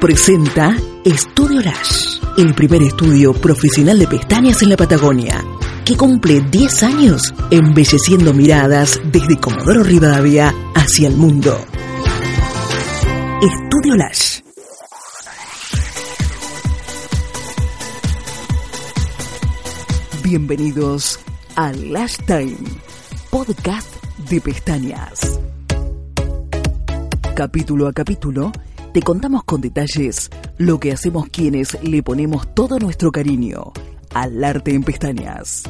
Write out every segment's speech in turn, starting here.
presenta Estudio Lash, el primer estudio profesional de pestañas en la Patagonia, que cumple 10 años embelleciendo miradas desde Comodoro Rivadavia hacia el mundo. Estudio Lash. Bienvenidos a Lash Time, podcast de pestañas. Capítulo a capítulo, te contamos con detalles lo que hacemos quienes le ponemos todo nuestro cariño al arte en pestañas.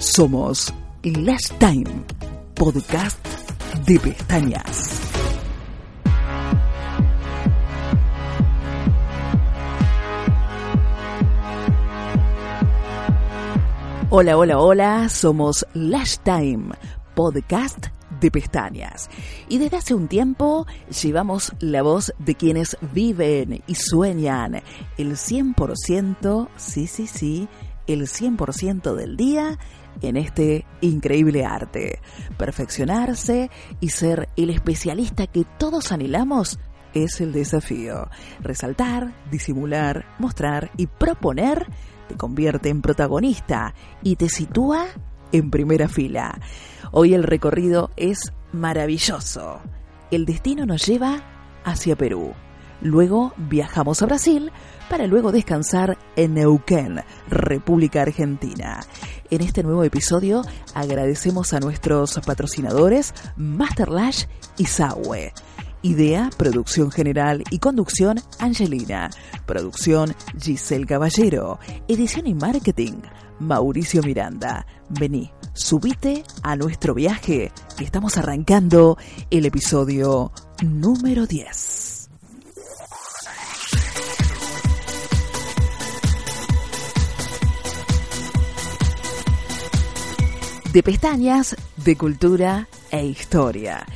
Somos Last Time, podcast de pestañas. Hola, hola, hola, somos Last Time, podcast de pestañas. Y desde hace un tiempo llevamos la voz de quienes viven y sueñan el 100%, sí, sí, sí, el 100% del día en este increíble arte. Perfeccionarse y ser el especialista que todos anhelamos es el desafío. Resaltar, disimular, mostrar y proponer te convierte en protagonista y te sitúa en primera fila. Hoy el recorrido es maravilloso. El destino nos lleva hacia Perú. Luego viajamos a Brasil para luego descansar en Neuquén, República Argentina. En este nuevo episodio agradecemos a nuestros patrocinadores Masterlash y Saue. Idea, producción general y conducción Angelina. Producción Giselle Caballero. Edición y marketing Mauricio Miranda. Vení, subite a nuestro viaje. Estamos arrancando el episodio número 10. De pestañas, de cultura e historia.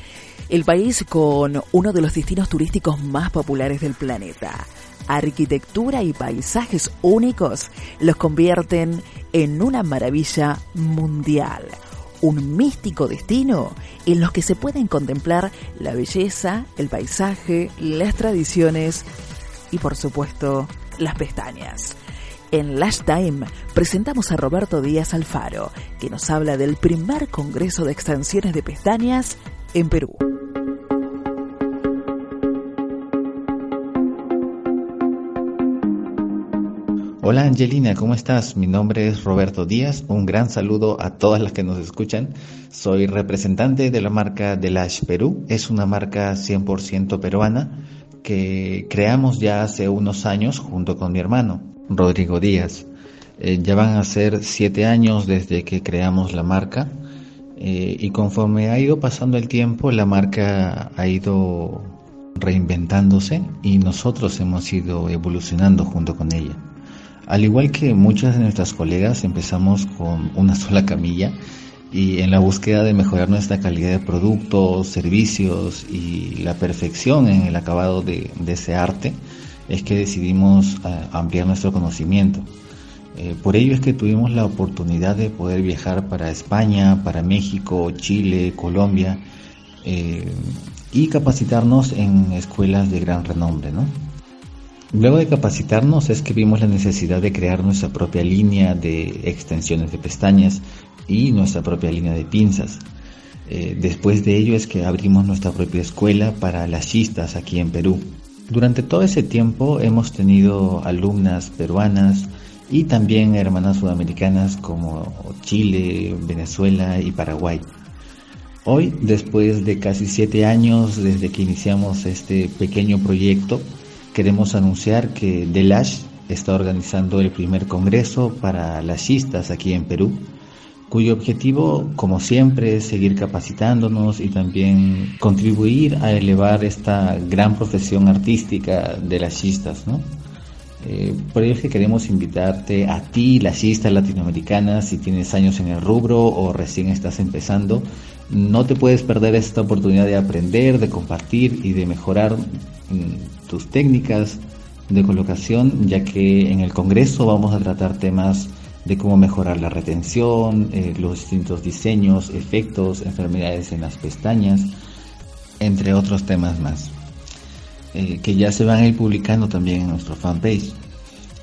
El país con uno de los destinos turísticos más populares del planeta arquitectura y paisajes únicos los convierten en una maravilla mundial, un místico destino en los que se pueden contemplar la belleza, el paisaje, las tradiciones y por supuesto las pestañas. En Last Time presentamos a Roberto Díaz Alfaro, que nos habla del primer Congreso de Extensiones de Pestañas en Perú. Hola Angelina, ¿cómo estás? Mi nombre es Roberto Díaz. Un gran saludo a todas las que nos escuchan. Soy representante de la marca Delash Perú. Es una marca 100% peruana que creamos ya hace unos años junto con mi hermano, Rodrigo Díaz. Eh, ya van a ser siete años desde que creamos la marca eh, y conforme ha ido pasando el tiempo, la marca ha ido reinventándose y nosotros hemos ido evolucionando junto con ella. Al igual que muchas de nuestras colegas, empezamos con una sola camilla y en la búsqueda de mejorar nuestra calidad de productos, servicios y la perfección en el acabado de, ese arte, es que decidimos eh, ampliar nuestro conocimiento. Eh, por ello es que tuvimos la oportunidad de poder viajar para España, para México, Chile, Colombia eh, y capacitarnos en escuelas de gran renombre, ¿no? Luego de capacitarnos es que vimos la necesidad de crear nuestra propia línea de extensiones de pestañas y nuestra propia línea de pinzas. Eh, después de ello es que abrimos nuestra propia escuela para las chistas aquí en Perú. Durante todo ese tiempo hemos tenido alumnas peruanas y también hermanas sudamericanas como Chile, Venezuela y Paraguay. Hoy, después de casi siete años desde que iniciamos este pequeño proyecto, queremos anunciar que Delash está organizando el primer congreso para lashistas aquí en Perú, cuyo objetivo, como siempre, es seguir capacitándonos y también contribuir a elevar esta gran profesión artística de lashistas, ¿no? Eh, por ello es que queremos invitarte a ti, lashista latinoamericana, si tienes años en el rubro o recién estás empezando, no te puedes perder esta oportunidad de aprender, de compartir y de mejorar mm, tus técnicas de colocación, ya que en el Congreso vamos a tratar temas de cómo mejorar la retención, eh, los distintos diseños, efectos, enfermedades en las pestañas, entre otros temas más. eh, que ya se van a ir publicando también en nuestro fanpage.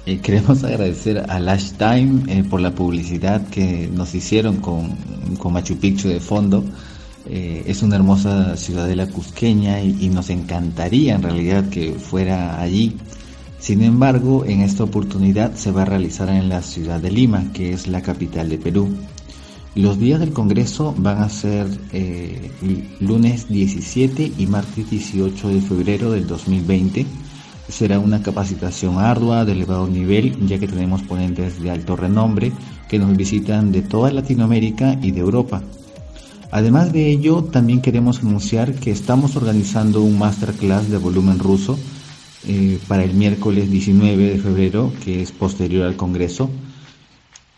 Eh, queremos agradecer a Lash Time eh, por la publicidad que nos hicieron con, Machu Picchu de fondo. es una hermosa ciudadela cusqueña y, nos encantaría en realidad que fuera allí. Sin embargo, en esta oportunidad se va a realizar en la ciudad de Lima, que es la capital de Perú. Los días del Congreso van a ser eh, lunes 17 y martes 18 de febrero del 2020. Será una capacitación ardua de elevado nivel, ya que tenemos ponentes de alto renombre que nos visitan de toda Latinoamérica y de Europa. Además de ello, también queremos anunciar que estamos organizando un masterclass de volumen ruso eh, para el miércoles 19 de febrero, que es posterior al Congreso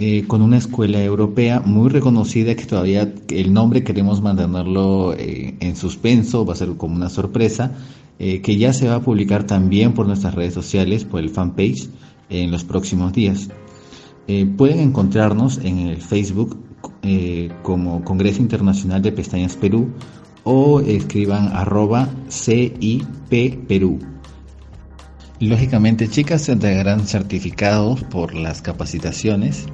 eh, con una escuela europea muy reconocida que todavía el nombre queremos mantenerlo eh, en suspenso, va a ser como una sorpresa, eh, que ya se va a publicar también por nuestras redes sociales, por el fanpage, en los próximos días. pueden encontrarnos en el Facebook como Congreso Internacional de Pestañas Perú o escriban arroba CIP Perú. Lógicamente, chicas, se entregarán certificados por las capacitaciones.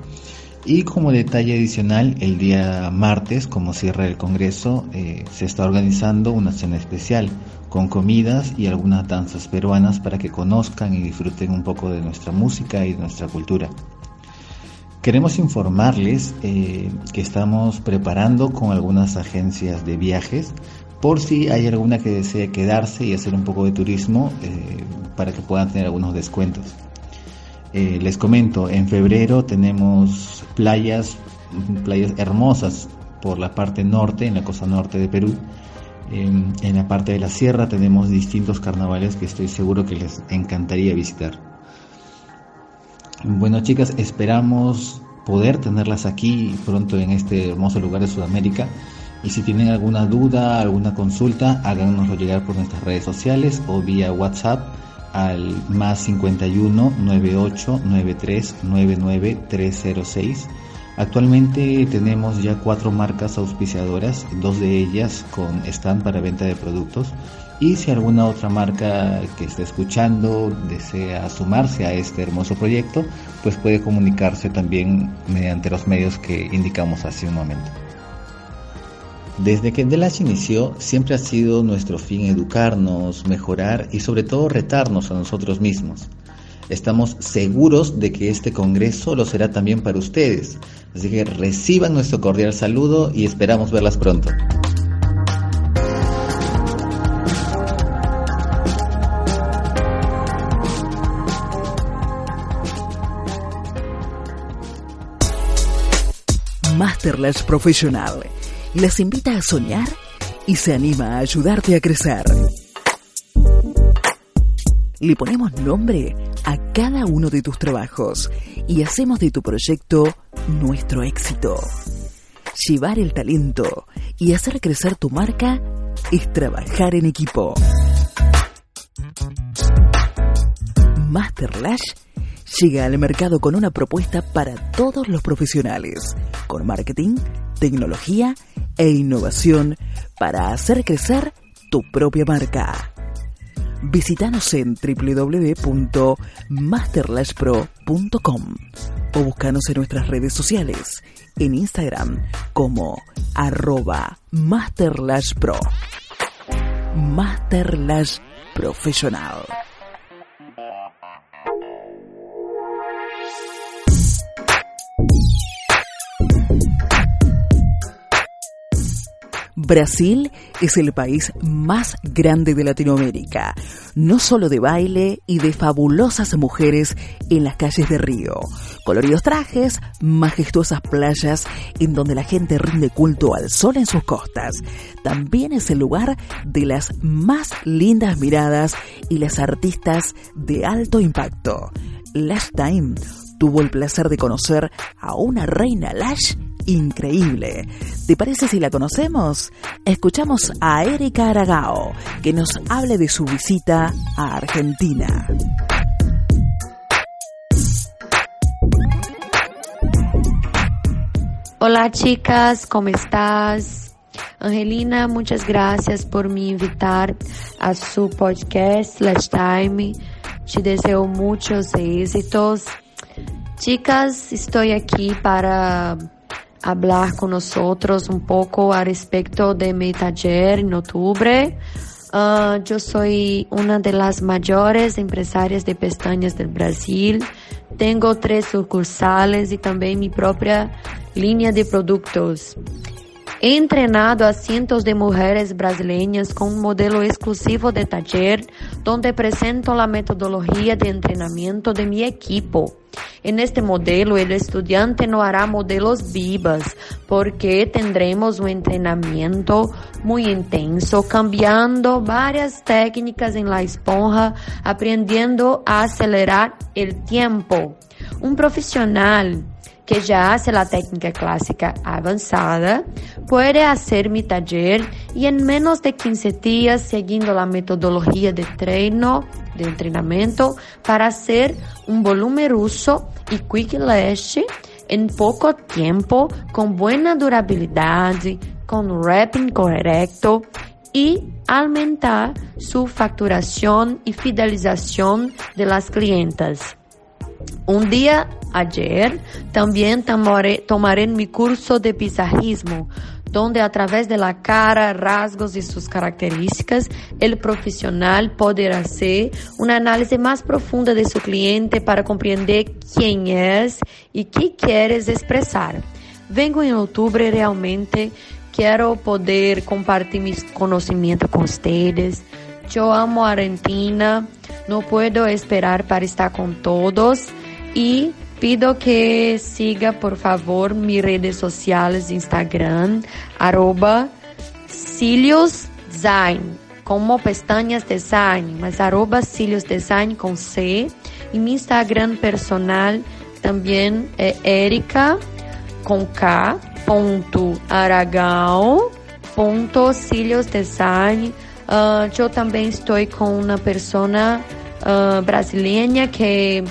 Y como detalle adicional, el día martes, como cierra el Congreso, eh, se está organizando una cena especial con comidas y algunas danzas peruanas para que conozcan y disfruten un poco de nuestra música y nuestra cultura. Queremos informarles eh, que estamos preparando con algunas agencias de viajes por si hay alguna que desee quedarse y hacer un poco de turismo eh, para que puedan tener algunos descuentos. Eh, les comento, en febrero tenemos playas, playas hermosas por la parte norte, en la costa norte de Perú. En, en la parte de la sierra tenemos distintos carnavales que estoy seguro que les encantaría visitar. Bueno chicas, esperamos poder tenerlas aquí pronto en este hermoso lugar de Sudamérica. Y si tienen alguna duda, alguna consulta, háganoslo llegar por nuestras redes sociales o vía WhatsApp al más 51 98 93 99 306. Actualmente tenemos ya cuatro marcas auspiciadoras, dos de ellas con stand para venta de productos. Y si alguna otra marca que esté escuchando desea sumarse a este hermoso proyecto, pues puede comunicarse también mediante los medios que indicamos hace un momento. Desde que Delash inició, siempre ha sido nuestro fin educarnos, mejorar y sobre todo retarnos a nosotros mismos. Estamos seguros de que este Congreso lo será también para ustedes, así que reciban nuestro cordial saludo y esperamos verlas pronto. Masterlash Profesional les invita a soñar y se anima a ayudarte a crecer. Le ponemos nombre a cada uno de tus trabajos y hacemos de tu proyecto nuestro éxito. Llevar el talento y hacer crecer tu marca es trabajar en equipo. Masterlash llega al mercado con una propuesta para todos los profesionales, con marketing, tecnología e innovación para hacer crecer tu propia marca. Visítanos en www.masterlashpro.com o búscanos en nuestras redes sociales, en Instagram como arroba masterlashpro. Masterlash Profesional. Brasil es el país más grande de Latinoamérica, no solo de baile y de fabulosas mujeres en las calles de Río, coloridos trajes, majestuosas playas en donde la gente rinde culto al sol en sus costas. También es el lugar de las más lindas miradas y las artistas de alto impacto. Last Time tuvo el placer de conocer a una reina Lash increíble. ¿Te parece si la conocemos? Escuchamos a Erika Aragao, que nos hable de su visita a Argentina. Hola chicas, ¿cómo estás? Angelina, muchas gracias por me invitar a su podcast Last Time. Te deseo muchos éxitos. Chicas, estoy aquí para hablar con nosotros un poco a respecto de mi taller en octubre. Uh, yo soy una de las mayores empresarias de pestañas del Brasil. Tengo tres sucursales y también mi propia línea de productos. Entrenado a cientos de mujeres brasileñas con un modelo exclusivo de taller donde presento la metodología de entrenamiento de mi equipo. En este modelo, el estudiante no hará modelos vivas porque tendremos un entrenamiento muy intenso, cambiando varias técnicas en la esponja, aprendiendo a acelerar el tiempo. Un profesional que ya hace la técnica clásica avanzada, puede hacer mi taller y en menos de 15 días, siguiendo la metodología de treino, de entrenamiento, para hacer un volumen ruso y quick lash en poco tiempo, con buena durabilidad, con wrapping correcto y aumentar su facturación y fidelización de las clientas. Un día ayer también tomaré, tomaré mi curso de pizarrismo, donde a través de la cara, rasgos y sus características, el profesional podrá hacer una análisis más profunda de su cliente para comprender quién es y qué quieres expresar. Vengo en octubre realmente, quiero poder compartir mis conocimientos con ustedes. Yo amo Argentina, no puedo esperar para estar con todos y pido que siga por favor mis redes sociales Instagram arroba Cilios Design como pestañas design mas arroba Cilios Design con C. Y mi Instagram personal también es Erika con K ponto Aragão ponto Cilios Design uh, yo también estoy con una persona uh, brasileña que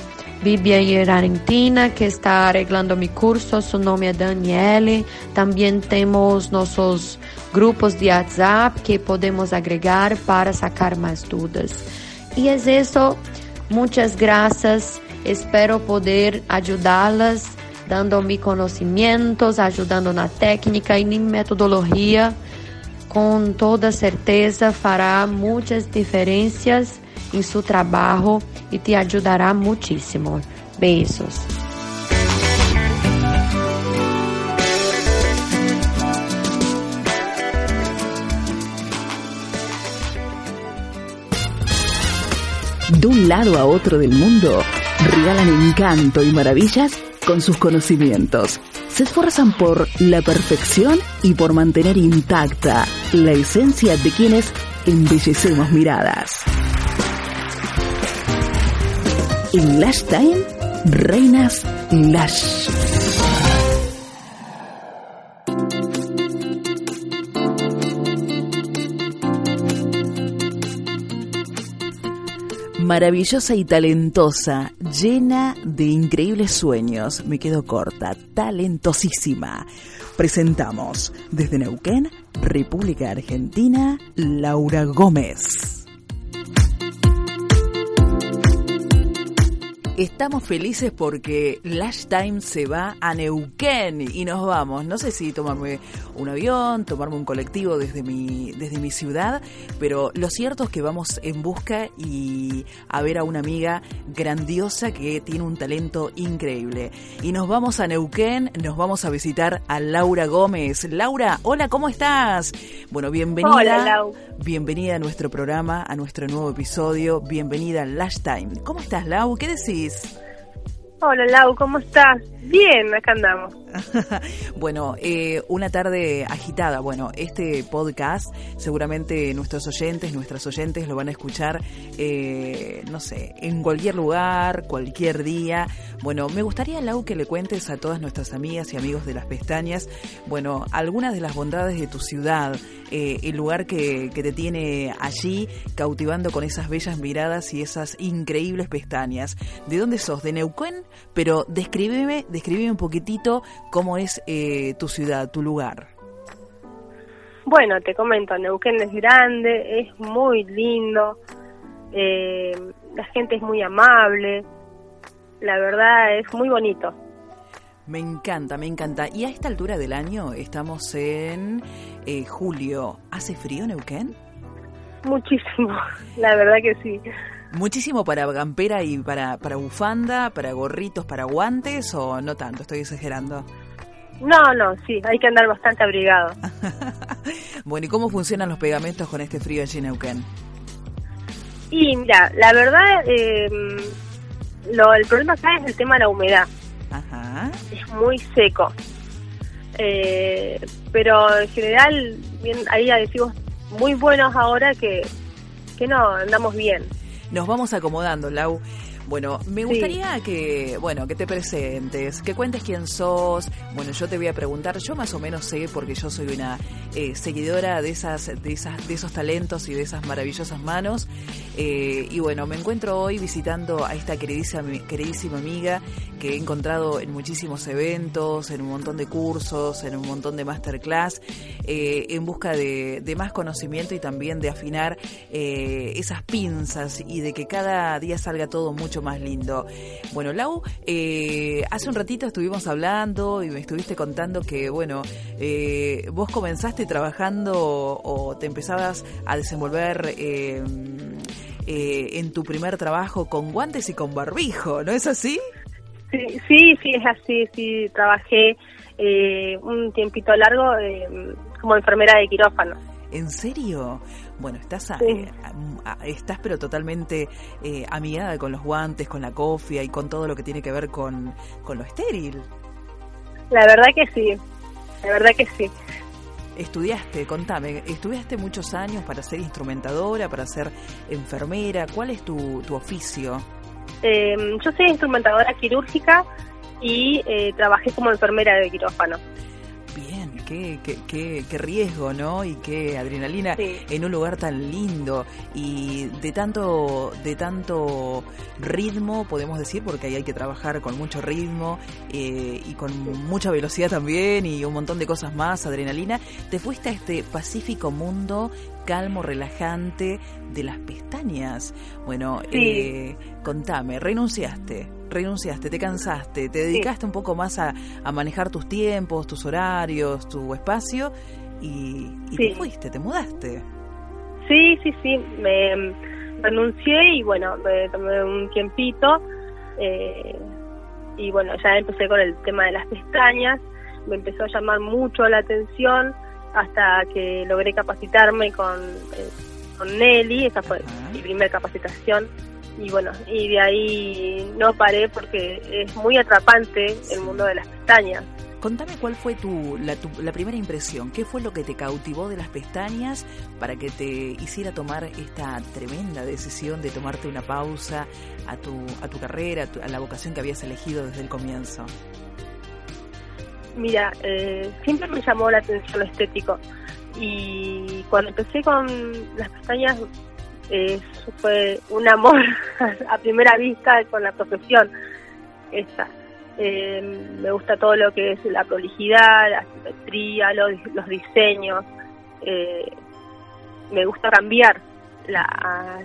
Vive en Argentina, que está arreglando mi curso, su nombre es Daniele. También tenemos nuestros grupos de WhatsApp que podemos agregar para sacar más dudas. Y es eso, muchas gracias. Espero poder ayudarlas dando mis conocimientos, ayudando na técnica y mi metodología. Com toda certeza fará muitas diferenças em seu trabalho e te ajudará muitíssimo. Beijos. De un lado a otro del mundo, regalan encanto y maravillas con sus conocimientos. Se esfuerzan por la perfección y por mantener intacta la esencia de quienes embellecemos miradas. En Lash Time, Reinas Lash. Maravillosa y talentosa, llena de increíbles sueños. Me quedo corta, talentosísima. Presentamos desde Neuquén, República Argentina, Laura Gómez. Estamos felices porque Lash Time se va a Neuquén y nos vamos. No sé si tomarme un avión, tomarme un colectivo desde mi, desde mi ciudad, pero lo cierto es que vamos en busca y a ver a una amiga grandiosa que tiene un talento increíble. Y nos vamos a Neuquén, nos vamos a visitar a Laura Gómez. Laura, hola, ¿cómo estás? Bueno, bienvenida. Hola, Bienvenida a nuestro programa, a nuestro nuevo episodio. Bienvenida a Lash Time. ¿Cómo estás, Lau? ¿Qué decís? Paris. Hola, Lau, ¿cómo estás? Bien, acá andamos. bueno, eh, una tarde agitada. Bueno, este podcast seguramente nuestros oyentes, nuestras oyentes lo van a escuchar, eh, no sé, en cualquier lugar, cualquier día. Bueno, me gustaría, Lau, que le cuentes a todas nuestras amigas y amigos de las pestañas, bueno, algunas de las bondades de tu ciudad, eh, el lugar que, que te tiene allí cautivando con esas bellas miradas y esas increíbles pestañas. ¿De dónde sos? ¿De Neuquén? Pero descríbeme, descríbeme un poquitito cómo es eh, tu ciudad, tu lugar. Bueno, te comento, Neuquén es grande, es muy lindo, eh, la gente es muy amable, la verdad es muy bonito. Me encanta, me encanta. Y a esta altura del año estamos en eh, julio. ¿Hace frío Neuquén? Muchísimo, la verdad que sí. ¿Muchísimo para gampera y para, para bufanda, para gorritos, para guantes o no tanto? Estoy exagerando. No, no, sí, hay que andar bastante abrigado. bueno, ¿y cómo funcionan los pegamentos con este frío allí en Neuquén? Y mira, la verdad, eh, lo, el problema acá es el tema de la humedad. Ajá. Es muy seco. Eh, pero en general, bien, ahí decimos muy buenos ahora que, que no, andamos bien. Nos vamos acomodando, Lau. Bueno, me gustaría que, bueno, que te presentes, que cuentes quién sos. Bueno, yo te voy a preguntar, yo más o menos sé porque yo soy una eh, seguidora de esas, de esas, de esos talentos y de esas maravillosas manos. Eh, y bueno, me encuentro hoy visitando a esta queridísima, queridísima amiga que he encontrado en muchísimos eventos, en un montón de cursos, en un montón de masterclass, eh, en busca de, de, más conocimiento y también de afinar esas pinzas y de que cada día salga todo mucho más lindo. Bueno, Lau, eh, hace un ratito estuvimos hablando y me estuviste contando que, bueno, eh, vos comenzaste trabajando o te empezabas a desenvolver eh, en tu primer trabajo con guantes y con barbijo, ¿no es así? Sí, sí, sí es así, sí, trabajé un tiempito largo como enfermera de quirófano. ¿En serio? Bueno, estás, eh, estás pero totalmente eh, amigada con los guantes, con la cofia y con todo lo que tiene que ver con, con lo estéril. La verdad que sí, la verdad que sí. Estudiaste, contame, estudiaste muchos años para ser instrumentadora, para ser enfermera. ¿Cuál es tu, tu oficio? Em, yo soy instrumentadora quirúrgica y eh, trabajé como enfermera de quirófano qué, qué, qué, riesgo, ¿no? Y qué adrenalina en un lugar tan lindo y de tanto, de tanto ritmo, podemos decir, porque ahí hay que trabajar con mucho ritmo eh, y con mucha velocidad también y un montón de cosas más, adrenalina. Te fuiste a este pacífico mundo calmo, relajante de las pestañas. Bueno, eh, contame, renunciaste renunciaste, te cansaste, te dedicaste un poco más a, manejar tus tiempos, tus horarios, tu espacio y, te fuiste, te mudaste. Sí, sí, sí, me renuncié y bueno, me tomé un tiempito eh, y bueno, ya empecé con el tema de las pestañas, me empezó a llamar mucho la atención hasta que logré capacitarme con, eh, con Nelly, esa fue mi primera capacitación y bueno, y de ahí no paré porque es muy atrapante el mundo de las pestañas. Contame cuál fue tu la, la, primera impresión, qué fue lo que te cautivó de las pestañas para que te hiciera tomar esta tremenda decisión de tomarte una pausa a tu, a tu carrera, a, la vocación que habías elegido desde el comienzo. Mira, eh, siempre me llamó la atención lo estético y cuando empecé con las pestañas eh, fue un amor a primera vista con la profesión esa. Eh, me gusta todo lo que es la prolijidad, la simetría, los, los diseños. Eh, me gusta cambiar la,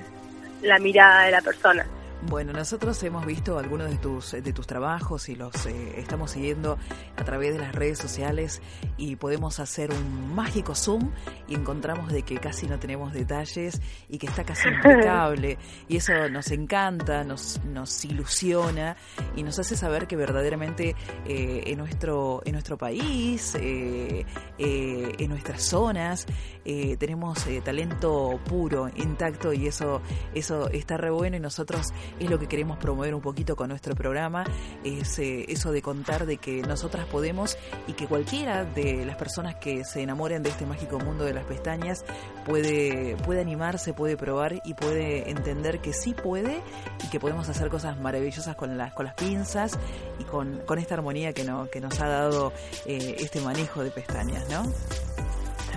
la mirada de la persona. Bueno, nosotros hemos visto algunos de tus, de tus trabajos y los eh, estamos siguiendo a través de las redes sociales y podemos hacer un mágico zoom y encontramos de que casi no tenemos detalles y que está casi impecable. Y eso nos encanta, nos, nos ilusiona y nos hace saber que verdaderamente eh, en, nuestro, en nuestro país, eh, en nuestras zonas, tenemos talento puro, intacto y eso, eso está re bueno y nosotros es lo que queremos promover un poquito con nuestro programa, es eh, eso de contar de que nosotras podemos y que cualquiera de las personas que se enamoren de este mágico mundo de las pestañas puede, puede animarse, puede probar y puede entender que sí puede y que podemos hacer cosas maravillosas con las, con las pinzas y con, con esta armonía que, no, que nos ha dado eh, este manejo de pestañas, ¿no?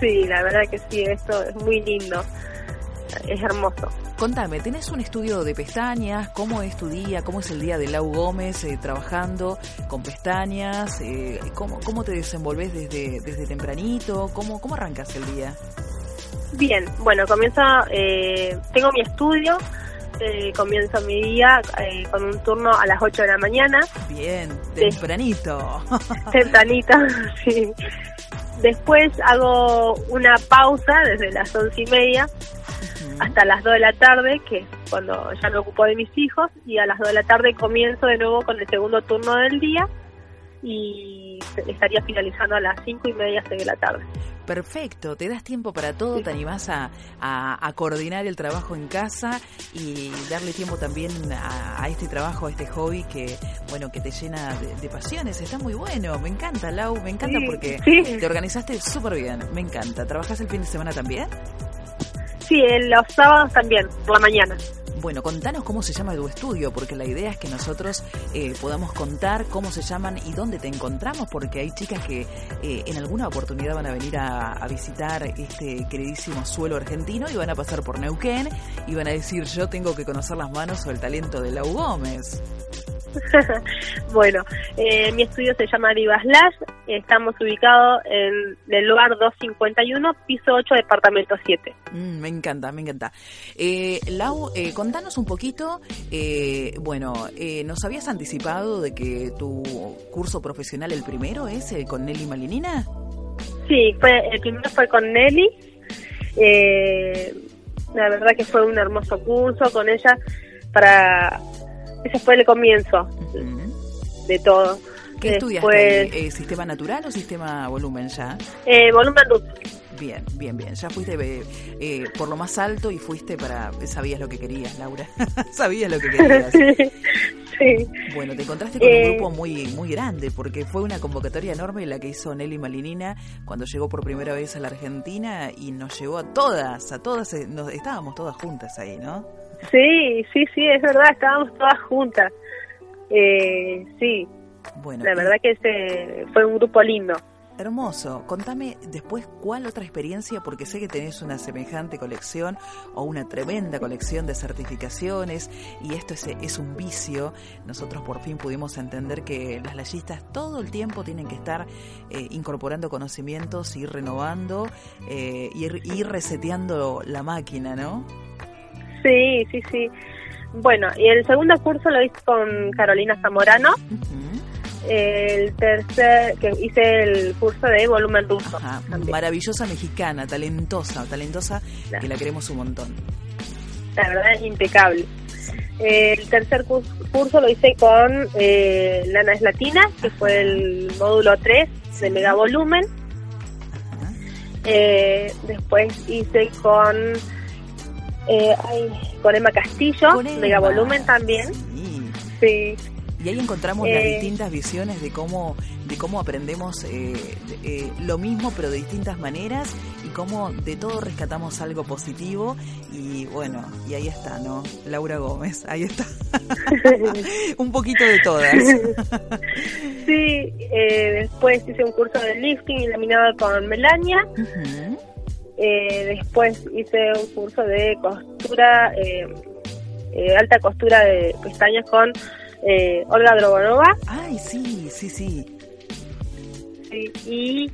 Sí, la verdad que sí, esto es muy lindo. Es hermoso. Contame, ¿tenés un estudio de pestañas? ¿Cómo es tu día? ¿Cómo es el día de Lau Gómez eh, trabajando con pestañas? Eh, ¿cómo, ¿Cómo te desenvolves desde, desde tempranito? ¿Cómo, ¿Cómo arrancas el día? Bien, bueno, comienzo, eh, tengo mi estudio, eh, comienzo mi día eh, con un turno a las 8 de la mañana. Bien, tempranito. tempranito, sí. Después hago una pausa desde las once y media hasta las 2 de la tarde, que es cuando ya me ocupo de mis hijos, y a las 2 de la tarde comienzo de nuevo con el segundo turno del día y estaría finalizando a las cinco y media, de la tarde. Perfecto, te das tiempo para todo, te animás a, a, coordinar el trabajo en casa y darle tiempo también a, este trabajo, a este hobby que, bueno, que te llena de, pasiones. Está muy bueno, me encanta, Lau, me encanta porque te organizaste súper bien, me encanta. ¿Trabajas el fin de semana también? Sí, los sábados también, por la mañana. Bueno, contanos cómo se llama tu estudio, porque la idea es que nosotros eh, podamos contar cómo se llaman y dónde te encontramos, porque hay chicas que eh, en alguna oportunidad van a venir a, visitar este queridísimo suelo argentino y van a pasar por Neuquén y van a decir yo tengo que conocer las manos o el talento de Lau Gómez. bueno, eh, mi estudio se llama Vivas Lash, estamos ubicados en el lugar 251, piso 8, departamento 7. Mm, me encanta, me encanta. Eh, Lau, eh, contanos un poquito, eh, bueno, ¿nos habías anticipado de que tu curso profesional, el primero, es con Nelly Malinina? Sí, fue, el primero fue con Nelly. la verdad que fue un hermoso curso con ella para ese fue el comienzo de todo. ¿Qué estudiaste? Eh, ¿Sistema natural o sistema volumen ya? Eh, volumen luz. Bien, bien, bien. Ya fuiste eh, por lo más alto y fuiste para... Sabías lo que querías, Laura. Sabías lo que querías. sí. Bueno, te encontraste con un grupo muy muy grande porque fue una convocatoria enorme la que hizo Nelly Malinina cuando llegó por primera vez a la Argentina y nos llevó a todas, a todas, nos, estábamos todas juntas ahí, ¿no? Sí, sí, sí, es verdad, estábamos todas juntas. Eh, sí, bueno, la verdad que ese fue un grupo lindo. Hermoso. Contame después cuál otra experiencia, porque sé que tenés una semejante colección o una tremenda colección de certificaciones y esto es, es un vicio. Nosotros por fin pudimos entender que las layistas todo el tiempo tienen que estar eh, incorporando conocimientos, ir renovando, eh, ir, ir reseteando la máquina, ¿no? Sí, sí, sí. Bueno, y el segundo curso lo hice con Carolina Zamorano. El tercer, que hice el curso de volumen ruso. Maravillosa mexicana, talentosa, talentosa, que la queremos un montón. La verdad es impecable. El tercer curso lo hice con eh, Lana es Latina, que fue el módulo 3 de mega volumen. Eh, después hice con eh, con Emma Castillo, Mega Volumen también. Sí. Y ahí encontramos las eh, distintas visiones de cómo, de cómo aprendemos eh, eh, lo mismo pero de distintas maneras y cómo de todo rescatamos algo positivo y bueno, y ahí está, ¿no? Laura Gómez, ahí está. un poquito de todas. sí, después hice un curso de lifting y laminado con Melania. Eh, después hice un curso de costura, eh, eh, alta costura de pestañas con Olga Drogonova. Ay, sí, sí, sí. sí y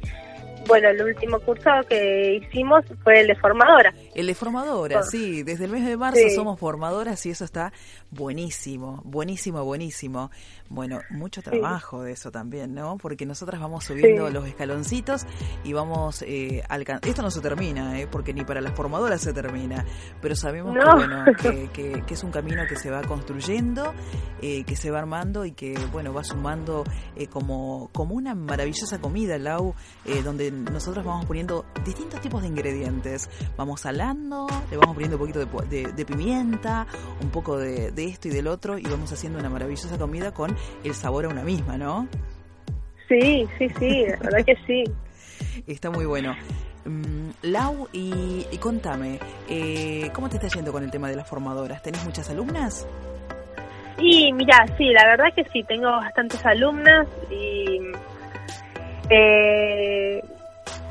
bueno, el último curso que hicimos fue el de formadora. El de formadora, sí. Desde el mes de marzo somos formadoras y eso está buenísimo, buenísimo, buenísimo. Bueno, mucho trabajo de eso también, ¿no? Porque nosotras vamos subiendo los escaloncitos y vamos eh, Esto no se termina, ¿eh? Porque ni para las formadoras se termina. Pero sabemos que, bueno, que, es un camino que se va construyendo, eh, que se va armando y que, bueno, va sumando eh, como, como una maravillosa comida, Lau, eh, donde nosotros vamos poniendo distintos tipos de ingredientes. Vamos le vamos poniendo un poquito de, pimienta, un poco de, esto y del otro, y vamos haciendo una maravillosa comida con el sabor a una misma, ¿no? Sí, sí, sí, la verdad que sí. Está muy bueno. Mm, Lau, y, contame, eh, ¿cómo te está yendo con el tema de las formadoras? ¿Tenés muchas alumnas? Y mira, sí, la verdad que sí, tengo bastantes alumnas y eh,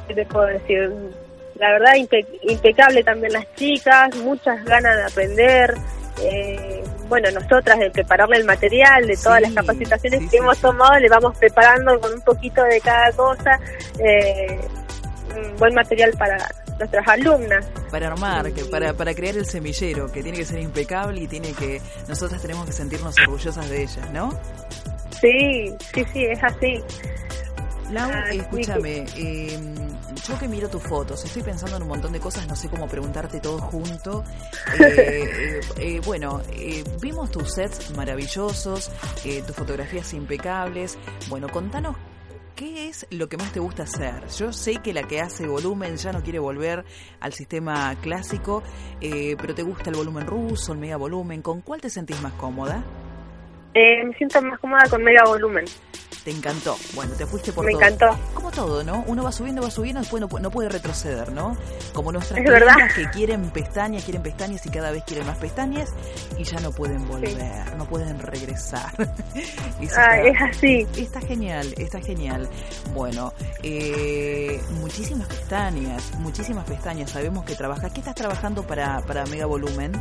¿qué te puedo decir? La verdad impecable también las chicas, muchas ganas de aprender. Eh, bueno, nosotras de prepararle el material, de todas las capacitaciones que hemos tomado, le vamos preparando con un poquito de cada cosa, eh, un buen material para nuestras alumnas. Para armar, que para, para crear el semillero, que tiene que ser impecable y tiene que, nosotras tenemos que sentirnos orgullosas de ellas, ¿no? Sí, sí, sí, es así. Lau, ah, escúchame, eh, yo que miro tus fotos, estoy pensando en un montón de cosas, no sé cómo preguntarte todo junto. Eh, eh, bueno, vimos tus sets maravillosos, tus fotografías impecables. Bueno, contanos ¿qué es lo que más te gusta hacer? Yo sé que la que hace volumen ya no quiere volver al sistema clásico, pero ¿te gusta el volumen ruso, el mega volumen? ¿Con cuál te sentís más cómoda? me siento más cómoda con mega volumen. Te encantó. Bueno, te fuiste por Me encantó. Como todo, ¿no? Uno va subiendo, va subiendo, después no, puede retroceder, ¿no? Como nuestras clientes que quieren pestañas, quieren pestañas y cada vez quieren más pestañas y ya no pueden volver, no pueden regresar. ah, es así. Está genial, está genial. Bueno, eh, muchísimas pestañas, muchísimas pestañas. Sabemos que trabajas. ¿Qué estás trabajando para, para Mega Volumen?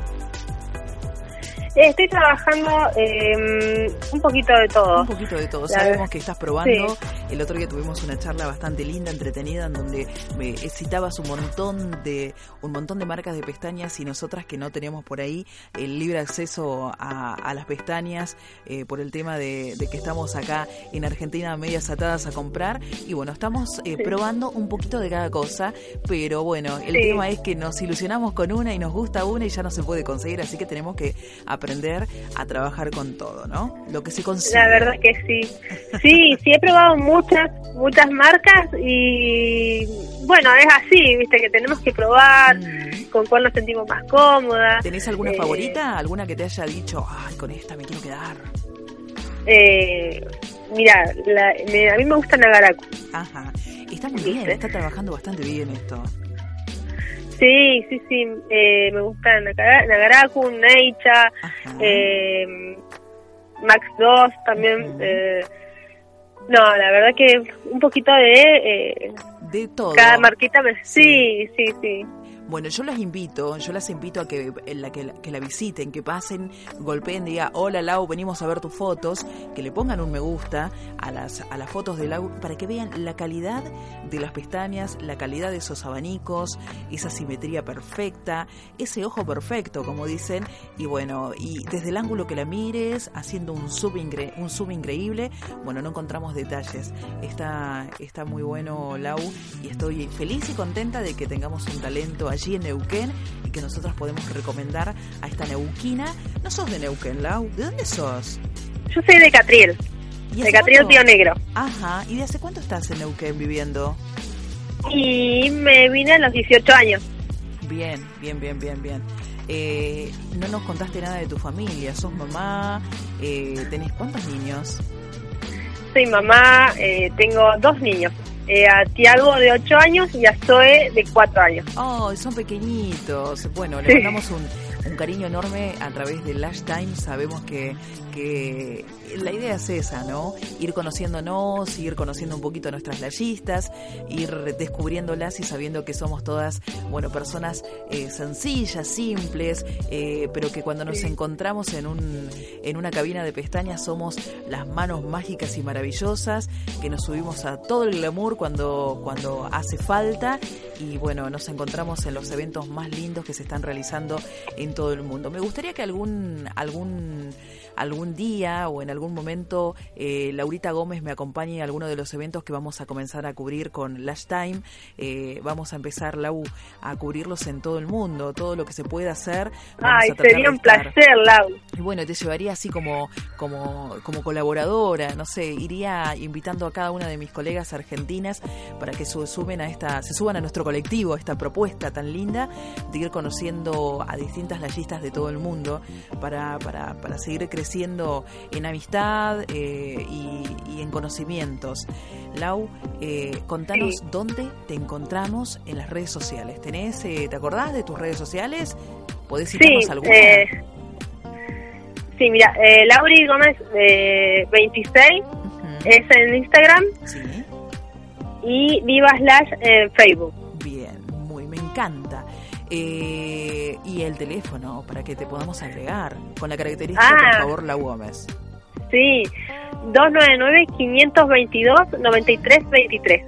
Estoy trabajando eh, un poquito de todo. Un poquito de todo. Sabemos que estás probando. El otro día tuvimos una charla bastante linda, entretenida, en donde me citabas un montón de un montón de marcas de pestañas y nosotras que no tenemos por ahí el libre acceso a, las pestañas eh, por el tema de, que estamos acá en Argentina medias atadas a comprar. Y bueno, estamos eh, probando un poquito de cada cosa, pero bueno, el tema es que nos ilusionamos con una y nos gusta una y ya no se puede conseguir, así que tenemos que aprender a trabajar con todo, ¿no? Lo que se consigue. La verdad que sí. Sí, sí, he probado muchas, muchas marcas y bueno, es así, viste, que tenemos que probar mm. con cuál nos sentimos más cómodas. ¿Tenés alguna eh, favorita? ¿Alguna que te haya dicho, ay, con esta me quiero quedar? Eh, mira, a mí me gusta Nagaraku. Ajá, está muy bien, está trabajando bastante bien esto. Sí, sí, sí. Eh, me gustan Nagaraku, Neicha, eh, Max 2 también. Eh, no, la verdad que un poquito de... Eh, de todo. Cada marquita me... sí, sí. sí. Bueno, yo las invito, yo las invito a que la, que, la visiten, que pasen, golpeen, diga, hola Lau, venimos a ver tus fotos, que le pongan un me gusta a las, a las fotos de Lau para que vean la calidad de las pestañas, la calidad de esos abanicos, esa simetría perfecta, ese ojo perfecto, como dicen, y bueno, y desde el ángulo que la mires, haciendo un zoom, un zoom increíble, bueno, no encontramos detalles. Está, está muy bueno Lau y estoy feliz y contenta de que tengamos un talento allí en Neuquén y que nosotros podemos recomendar a esta neuquina. No sos de Neuquén, Lau, ¿de dónde sos? Yo soy de Catriel, de Catriel Tío Negro. Ajá, ¿y de hace cuánto estás en Neuquén viviendo? Y me vine a los 18 años. Bien, bien, bien, bien, bien. Eh, no nos contaste nada de tu familia, sos mamá, eh, ¿tenés cuántos niños? Soy mamá, eh, tengo dos niños, eh, a Tiago de 8 años y a Zoe de 4 años. Oh, son pequeñitos. Bueno, le mandamos un, un cariño enorme a través de Lash Time. Sabemos que, que la idea es esa, ¿no? Ir conociéndonos, ir conociendo un poquito a nuestras layistas, ir descubriéndolas y sabiendo que somos todas, bueno, personas eh, sencillas, simples, eh, pero que cuando nos encontramos en, un, en una cabina de pestañas somos las manos mágicas y maravillosas, que nos subimos a todo el glamour cuando, cuando hace falta y bueno, nos encontramos en los eventos más lindos que se están realizando en todo el mundo. Me gustaría que algún, algún, algún día o en algún momento eh, Laurita Gómez me acompañe a alguno de los eventos que vamos a comenzar a cubrir con Lash Time. Eh, vamos a empezar, Lau, a cubrirlos en todo el mundo, todo lo que se pueda hacer. Ay, sería un placer, Lau. Y bueno, te llevaría así como, como, como colaboradora, no sé, iría invitando a cada una de mis colegas argentinas para que se suben a esta, se suban a nuestro colectivo, a esta propuesta tan linda de ir conociendo a distintas layistas de todo el mundo para, para, para seguir creciendo en amistad eh, y, en conocimientos. Lau, eh, contanos dónde te encontramos en las redes sociales. ¿Tenés, eh, ¿Te acordás de tus redes sociales? ¿Podés citarnos sí, alguna? sí, mira, Lauri Gómez 26 es en Instagram y Viva Slash en Facebook. Eh, y el teléfono para que te podamos agregar con la característica, por Ah. favor, la Gómez. Sí, 299-522-9323.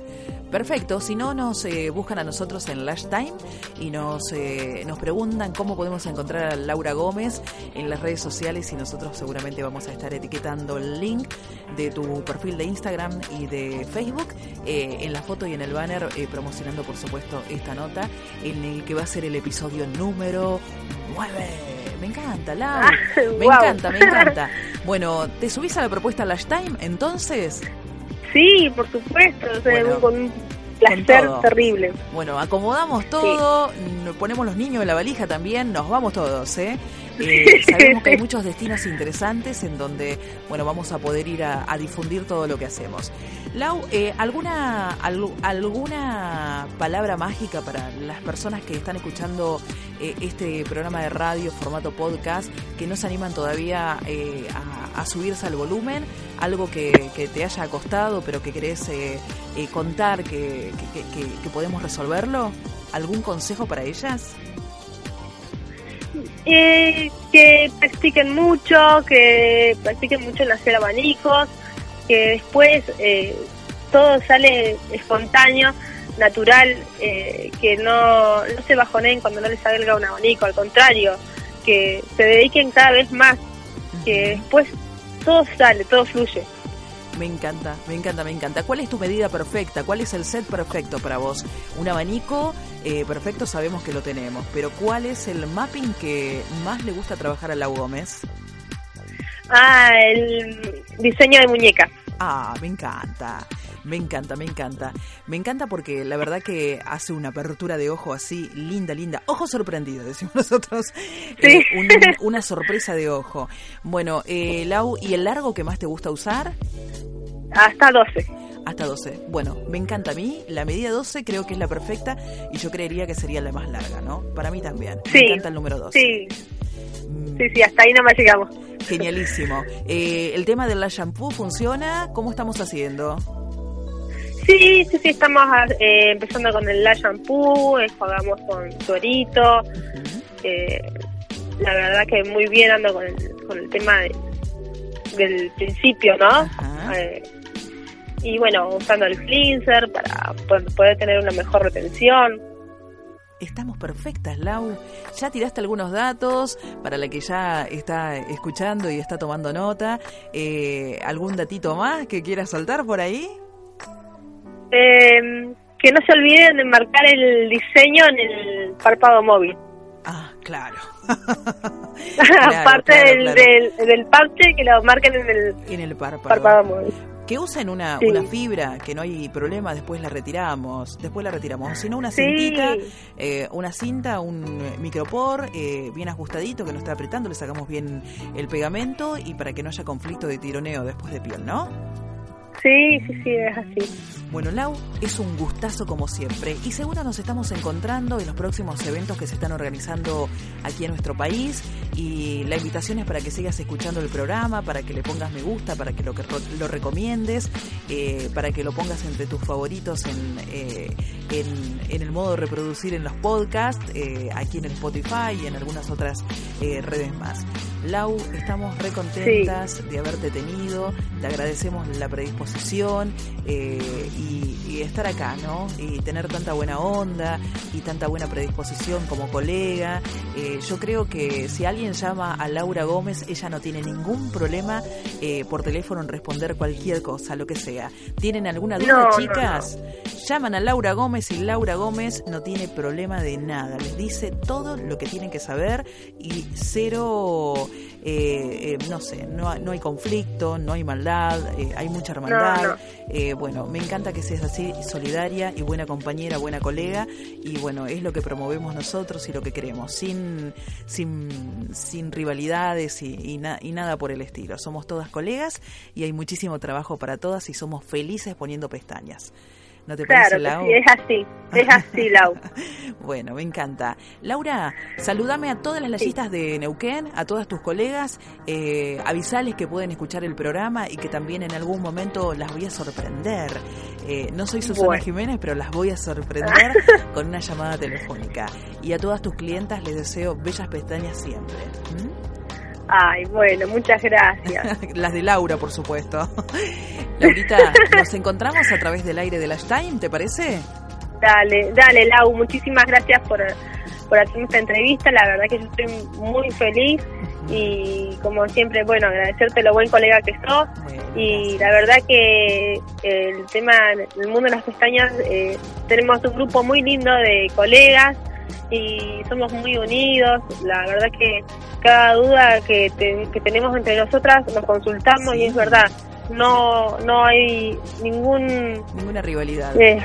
Perfecto, si no nos eh, buscan a nosotros en Lash Time y nos, eh, nos preguntan cómo podemos encontrar a Laura Gómez en las redes sociales y nosotros seguramente vamos a estar etiquetando el link de tu perfil de Instagram y de Facebook eh, en la foto y en el banner eh, promocionando por supuesto esta nota en el que va a ser el episodio número 9. Me encanta, Lau. Ah, Me encanta, me encanta. Bueno, ¿te subís a la propuesta Lash Time entonces? Sí, por supuesto, o sea, Bueno, con un placer terrible. Bueno, acomodamos todo, n- ponemos los niños en la valija también, nos vamos todos, ¿eh? Eh, sabemos que hay muchos destinos interesantes en donde, bueno, vamos a poder ir a, a difundir todo lo que hacemos. Lau, eh, ¿alguna, al- ¿alguna palabra mágica para las personas que están escuchando eh, este programa de radio, formato podcast, que no se animan todavía eh, a, a subirse al volumen? Algo que, que te haya costado, pero que querés eh, eh, contar, que, que- podemos resolverlo? ¿Algún consejo para ellas? Eh, que practiquen mucho, que practiquen mucho en hacer abanicos, que después eh, todo sale espontáneo, natural, eh, que no, no se bajoneen cuando no les salga un abanico, al contrario, que se dediquen cada vez más, que después todo sale, todo fluye. Me encanta, me encanta, me encanta. ¿Cuál es tu medida perfecta? ¿Cuál es el set perfecto para vos? Un abanico eh, perfecto sabemos que lo tenemos, pero ¿cuál es el mapping que más le gusta trabajar a Lau Gómez? Ah, el diseño de muñeca. Ah, me encanta. Me encanta, me encanta. Me encanta porque la verdad que hace una apertura de ojo así, linda, linda. Ojo sorprendido, decimos nosotros. Eh, un- una sorpresa de ojo. Bueno, eh, Lau, ¿y el largo que más te gusta usar? Hasta 12. Hasta 12. Bueno, me encanta a mí. La medida 12 creo que es la perfecta y yo creería que sería la más larga, ¿no? Para mí también. Sí. Me encanta el número 12. Sí, Mm, sí, sí, hasta ahí nomás llegamos. Genialísimo. Eh, el tema del la shampoo funciona. ¿Cómo estamos haciendo? Sí, sí, sí, estamos eh, empezando con el La Shampoo, enjuagamos con Torito. Eh, la verdad que muy bien ando con el, con el tema de- del principio, ¿no? Ajá. Eh, y bueno, usando el cleanser para po- poder tener una mejor retención. Estamos perfectas, Lau. Ya tiraste algunos datos para la que ya está escuchando y está tomando nota. Eh, ¿Algún datito más que quieras soltar por ahí? Eh, que no se olviden de marcar el diseño en el párpado móvil. Ah, claro. Claro, Aparte claro, del, claro. Del, del parche, que lo marquen en el En el párpado. párpado móvil. Que usen una, Sí. una fibra, que no hay problema, después la retiramos, después la retiramos. Si no, una Sí. cintita, eh, una cinta, un micropor eh, bien ajustadito, que no esté apretando, le sacamos bien el pegamento y para que no haya conflicto de tironeo después de piel, ¿no? Sí, sí, sí, es así. Bueno, Lau, es un gustazo como siempre y seguro nos estamos encontrando en los próximos eventos que se están organizando aquí en nuestro país y la invitación es para que sigas escuchando el programa, para que le pongas me gusta, para que lo, lo recomiendes, eh, para que lo pongas entre tus favoritos en, eh, en, en el modo de reproducir en los podcasts, eh, aquí en el Spotify y en algunas otras eh, redes más. Lau, estamos re contentas de haberte tenido, te agradecemos la predisposición eh, y, y estar acá, ¿no? Y tener tanta buena onda y tanta buena predisposición como colega. Eh, yo creo que si alguien llama a Laura Gómez, ella no tiene ningún problema eh, por teléfono en responder cualquier cosa, lo que sea. ¿Tienen alguna duda, No, no, chicas? Llaman a Laura Gómez y Laura Gómez no tiene problema de nada. Les dice todo lo que tienen que saber y cero, eh, eh, no sé, no, no hay conflicto, no hay maldad, eh, hay mucha hermandad. No, no. Eh, bueno, me encanta que seas así, solidaria y buena compañera, buena colega. Y bueno, es lo que promovemos nosotros y lo que queremos, sin, sin, sin rivalidades y, y na- y nada por el estilo. Somos todas colegas y hay muchísimo trabajo para todas y somos felices poniendo pestañas. ¿No te claro, parece, Lau? Sí, es así, es así, Lau. bueno, me encanta. Laura, saludame a todas las layistas de Neuquén, a todas tus colegas, eh, avisales que pueden escuchar el programa y que también en algún momento las voy a sorprender. Eh, no soy Susana Jiménez, pero las voy a sorprender con una llamada telefónica. Y a todas tus clientas les deseo bellas pestañas siempre. Ay, bueno, muchas gracias. Las de Laura, por supuesto. Laurita, nos encontramos a través del aire de la Time, ¿te parece? Dale, dale, Lau, muchísimas gracias por, por hacerme esta entrevista. La verdad que yo estoy muy feliz y como siempre, bueno, agradecerte lo buen colega que sos. y la verdad que el tema, el mundo de las pestañas, eh, tenemos un grupo muy lindo de colegas y somos muy unidos. La verdad que cada duda que, que tenemos entre nosotras nos consultamos y es verdad. No, no hay ningún ninguna rivalidad. Eh,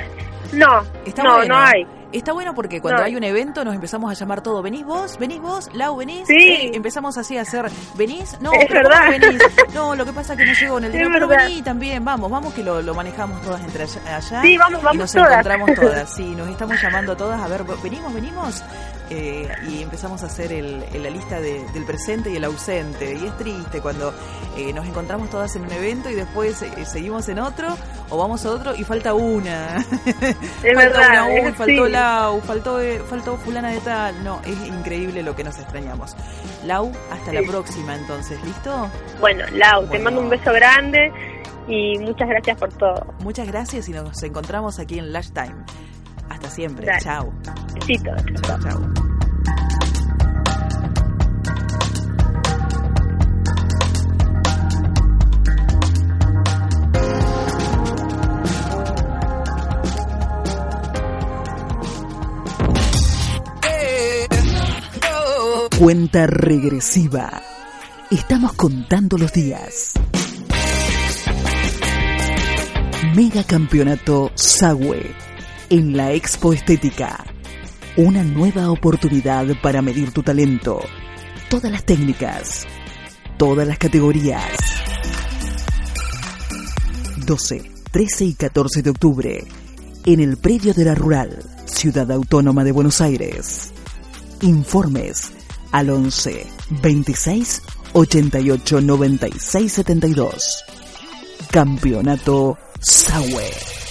no, no, no hay. Está bueno porque cuando hay un evento nos empezamos a llamar todo, venís vos, venís vos, Lau, venís. Sí. Eh, empezamos así a hacer, venís, no, es verdad. venís. No, lo que pasa es que no llego en el día, pero vení también, vamos, vamos que lo, lo manejamos todas entre allá. Sí, vamos, vamos y nos todas. encontramos todas, sí, nos estamos llamando todas, a ver, venimos, venimos. Eh, y empezamos a hacer el, la lista de, del presente y el ausente. Y es triste cuando eh, nos encontramos todas en un evento y después eh, seguimos en otro o vamos a otro y falta una. Es falta verdad, una, es faltó. Lau, faltó, eh, faltó fulana de tal. No, es increíble lo que nos extrañamos. Lau, hasta la próxima entonces, ¿listo? Bueno, Lau, te mando un beso grande y muchas gracias por todo. Muchas gracias y nos encontramos aquí en Lash Time. Hasta siempre. Dale. Chao. Besitos. Chao, chao. Cuenta regresiva. Estamos contando los días. Mega Campeonato Sagüe en la Expo Estética. Una nueva oportunidad para medir tu talento. Todas las técnicas. Todas las categorías. 12, 13 y 14 de octubre. En el predio de la Rural, Ciudad Autónoma de Buenos Aires. Informes al 11 26 88 96 72. Campeonato Saue.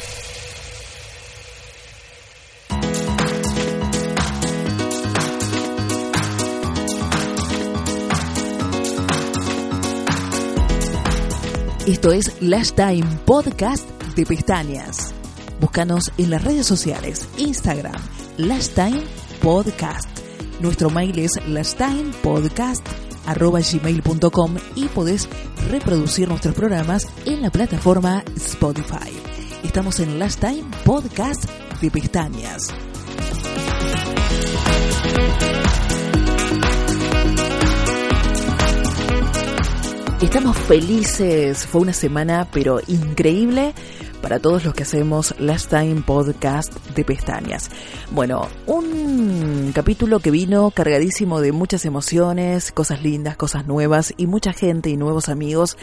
Esto es Last Time Podcast de Pestañas. Búscanos en las redes sociales, Instagram, Last Time Podcast. Nuestro mail es lasttimepodcast.gmail.com y podés reproducir nuestros programas en la plataforma Spotify. Estamos en Last Time Podcast de Pestañas. Estamos felices, fue una semana pero increíble para todos los que hacemos Last Time Podcast de pestañas. Bueno, un capítulo que vino cargadísimo de muchas emociones, cosas lindas, cosas nuevas y mucha gente y nuevos amigos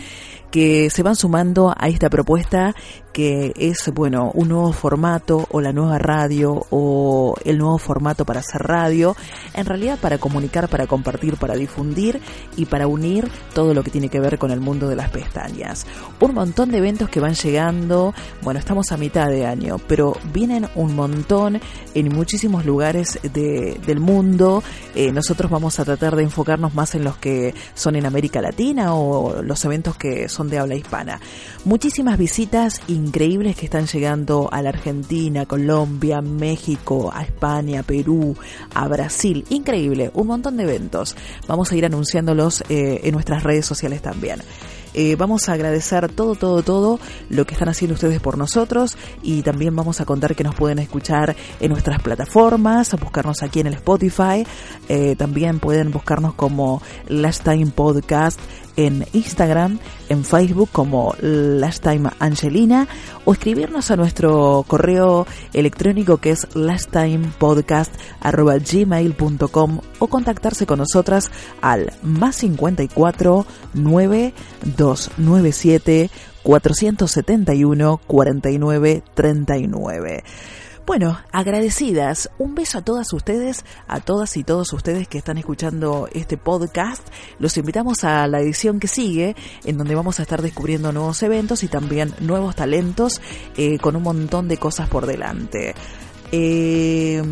que se van sumando a esta propuesta que es, bueno, un nuevo formato o la nueva radio o el nuevo formato para hacer radio, en realidad para comunicar, para compartir, para difundir y para unir todo lo que tiene que ver con el mundo de las pestañas. Un montón de eventos que van llegando, bueno, estamos a mitad de año, pero vienen un montón en muchísimos lugares de, del mundo. Eh, nosotros vamos a tratar de enfocarnos más en los que son en América Latina o los eventos que son de habla hispana. Muchísimas visitas increíbles que están llegando a la Argentina, Colombia, México, a España, Perú, a Brasil. Increíble, un montón de eventos. Vamos a ir anunciándolos eh, en nuestras redes sociales también. Eh, vamos a agradecer todo, todo, todo lo que están haciendo ustedes por nosotros y también vamos a contar que nos pueden escuchar en nuestras plataformas, a buscarnos aquí en el Spotify, eh, también pueden buscarnos como Last Time Podcast en Instagram, en Facebook como Last Time Angelina o escribirnos a nuestro correo electrónico que es lasttimepodcast.gmail.com o contactarse con nosotras al más 54 9297 471 49 39. Bueno, agradecidas. Un beso a todas ustedes, a todas y todos ustedes que están escuchando este podcast. Los invitamos a la edición que sigue, en donde vamos a estar descubriendo nuevos eventos y también nuevos talentos eh, con un montón de cosas por delante. Eh,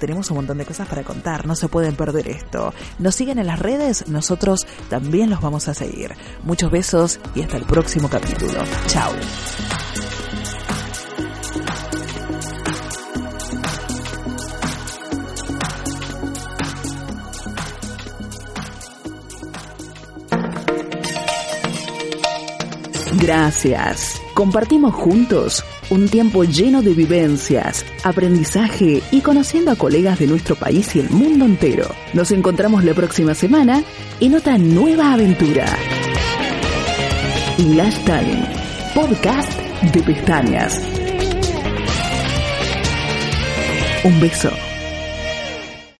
tenemos un montón de cosas para contar, no se pueden perder esto. Nos siguen en las redes, nosotros también los vamos a seguir. Muchos besos y hasta el próximo capítulo. Chao. Gracias. Compartimos juntos un tiempo lleno de vivencias, aprendizaje y conociendo a colegas de nuestro país y el mundo entero. Nos encontramos la próxima semana en otra nueva aventura. Last Time, podcast de pestañas. Un beso.